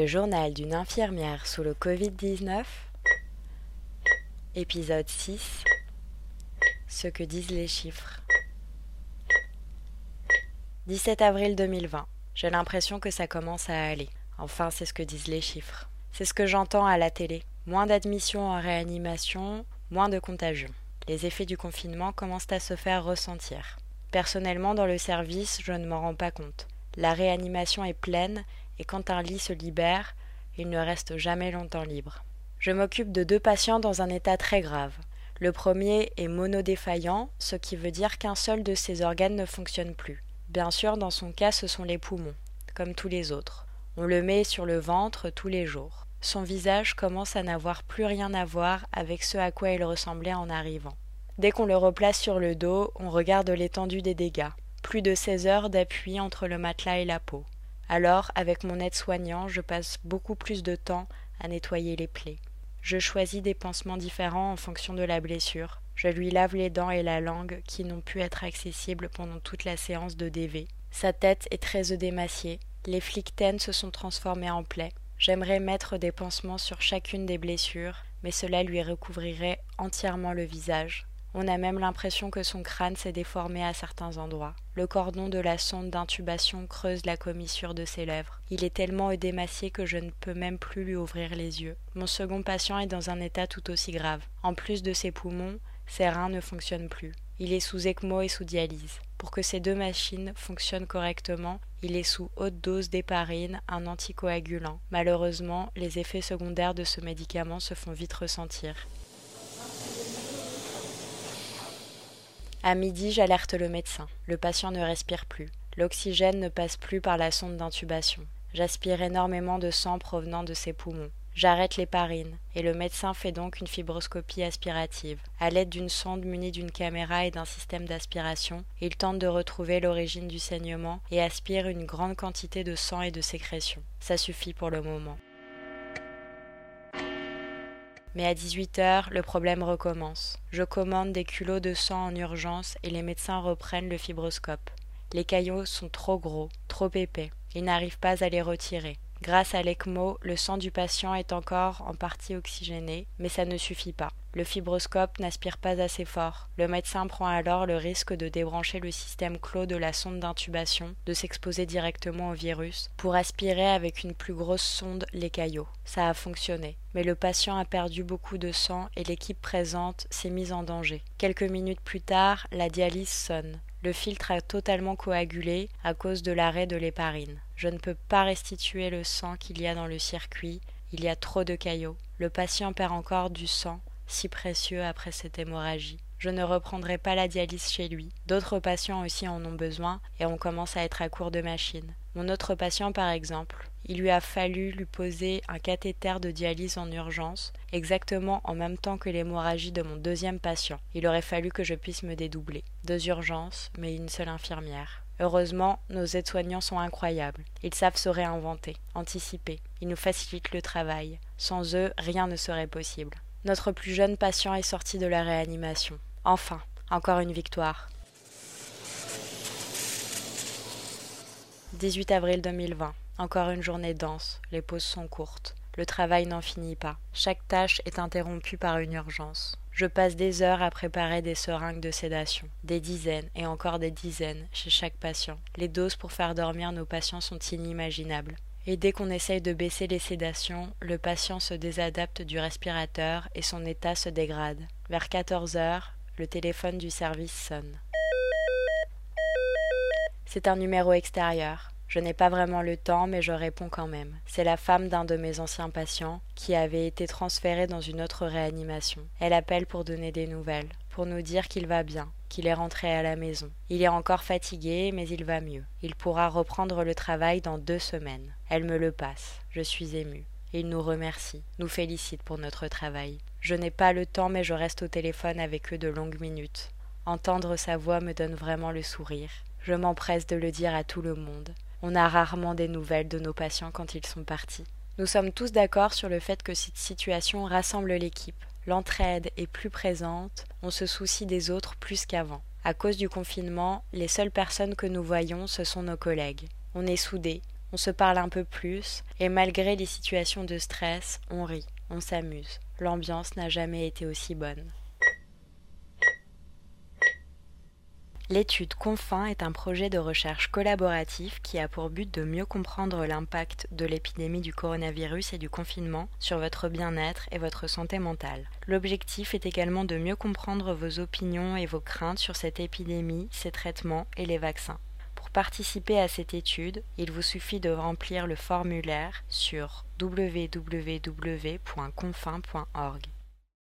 Le journal d'une infirmière sous le Covid-19. Épisode 6. Ce que disent les chiffres. 17 avril 2020. J'ai l'impression que ça commence à aller. Enfin, c'est ce que disent les chiffres. C'est ce que j'entends à la télé. Moins d'admissions en réanimation, moins de contagion. Les effets du confinement commencent à se faire ressentir. Personnellement, dans le service, je ne m'en rends pas compte. La réanimation est pleine et quand un lit se libère, il ne reste jamais longtemps libre. Je m'occupe de deux patients dans un état très grave. Le premier est monodéfaillant, ce qui veut dire qu'un seul de ses organes ne fonctionne plus. Bien sûr, dans son cas, ce sont les poumons, comme tous les autres. On le met sur le ventre tous les jours. Son visage commence à n'avoir plus rien à voir avec ce à quoi il ressemblait en arrivant. Dès qu'on le replace sur le dos, on regarde l'étendue des dégâts. Plus de 16 heures d'appui entre le matelas et la peau. Alors, avec mon aide-soignant, je passe beaucoup plus de temps à nettoyer les plaies. Je choisis des pansements différents en fonction de la blessure. Je lui lave les dents et la langue qui n'ont pu être accessibles pendant toute la séance de DV. Sa tête est très œdémaciée. Les flictènes se sont transformés en plaies. J'aimerais mettre des pansements sur chacune des blessures, mais cela lui recouvrirait entièrement le visage. On a même l'impression que son crâne s'est déformé à certains endroits. Le cordon de la sonde d'intubation creuse la commissure de ses lèvres. Il est tellement édémacié que je ne peux même plus lui ouvrir les yeux. Mon second patient est dans un état tout aussi grave. En plus de ses poumons, ses reins ne fonctionnent plus. Il est sous ECMO et sous dialyse. Pour que ces deux machines fonctionnent correctement, il est sous haute dose d'héparine, un anticoagulant. Malheureusement, les effets secondaires de ce médicament se font vite ressentir. À midi, j'alerte le médecin. Le patient ne respire plus. L'oxygène ne passe plus par la sonde d'intubation. J'aspire énormément de sang provenant de ses poumons. J'arrête l'héparine, et le médecin fait donc une fibroscopie aspirative. À l'aide d'une sonde munie d'une caméra et d'un système d'aspiration, il tente de retrouver l'origine du saignement et aspire une grande quantité de sang et de sécrétion. Ça suffit pour le moment. Mais à 18 heures, le problème recommence. Je commande des culots de sang en urgence et les médecins reprennent le fibroscope. Les caillots sont trop gros, trop épais. Ils n'arrivent pas à les retirer. Grâce à l'ECMO, le sang du patient est encore en partie oxygéné, mais ça ne suffit pas. Le fibroscope n'aspire pas assez fort. Le médecin prend alors le risque de débrancher le système clos de la sonde d'intubation, de s'exposer directement au virus, pour aspirer avec une plus grosse sonde les caillots. Ça a fonctionné. Mais le patient a perdu beaucoup de sang et l'équipe présente s'est mise en danger. Quelques minutes plus tard, la dialyse sonne. Le filtre a totalement coagulé à cause de l'arrêt de l'héparine. Je ne peux pas restituer le sang qu'il y a dans le circuit, il y a trop de caillots. Le patient perd encore du sang, si précieux après cette hémorragie. Je ne reprendrai pas la dialyse chez lui. D'autres patients aussi en ont besoin et on commence à être à court de machines. Mon autre patient, par exemple, il lui a fallu lui poser un cathéter de dialyse en urgence, exactement en même temps que l'hémorragie de mon deuxième patient. Il aurait fallu que je puisse me dédoubler. Deux urgences, mais une seule infirmière. Heureusement, nos aides-soignants sont incroyables. Ils savent se réinventer, anticiper. Ils nous facilitent le travail. Sans eux, rien ne serait possible. Notre plus jeune patient est sorti de la réanimation. Enfin, encore une victoire. 18 avril 2020. Encore une journée dense. Les pauses sont courtes. Le travail n'en finit pas. Chaque tâche est interrompue par une urgence. Je passe des heures à préparer des seringues de sédation, des dizaines et encore des dizaines chez chaque patient. Les doses pour faire dormir nos patients sont inimaginables. Et dès qu'on essaye de baisser les sédations, le patient se désadapte du respirateur et son état se dégrade. Vers 14 heures, le téléphone du service sonne. C'est un numéro extérieur. Je n'ai pas vraiment le temps, mais je réponds quand même. C'est la femme d'un de mes anciens patients qui avait été transféré dans une autre réanimation. Elle appelle pour donner des nouvelles, pour nous dire qu'il va bien, qu'il est rentré à la maison. Il est encore fatigué, mais il va mieux. Il pourra reprendre le travail dans deux semaines. Elle me le passe. Je suis émue. Il nous remercie, nous félicite pour notre travail. Je n'ai pas le temps, mais je reste au téléphone avec eux de longues minutes. Entendre sa voix me donne vraiment le sourire. Je m'empresse de le dire à tout le monde. On a rarement des nouvelles de nos patients quand ils sont partis. Nous sommes tous d'accord sur le fait que cette situation rassemble l'équipe. L'entraide est plus présente, on se soucie des autres plus qu'avant. À cause du confinement, les seules personnes que nous voyons, ce sont nos collègues. On est soudés, on se parle un peu plus, et malgré les situations de stress, on rit, on s'amuse. L'ambiance n'a jamais été aussi bonne. L'étude Confin est un projet de recherche collaboratif qui a pour but de mieux comprendre l'impact de l'épidémie du coronavirus et du confinement sur votre bien-être et votre santé mentale. L'objectif est également de mieux comprendre vos opinions et vos craintes sur cette épidémie, ses traitements et les vaccins. Pour participer à cette étude, il vous suffit de remplir le formulaire sur www.confin.org.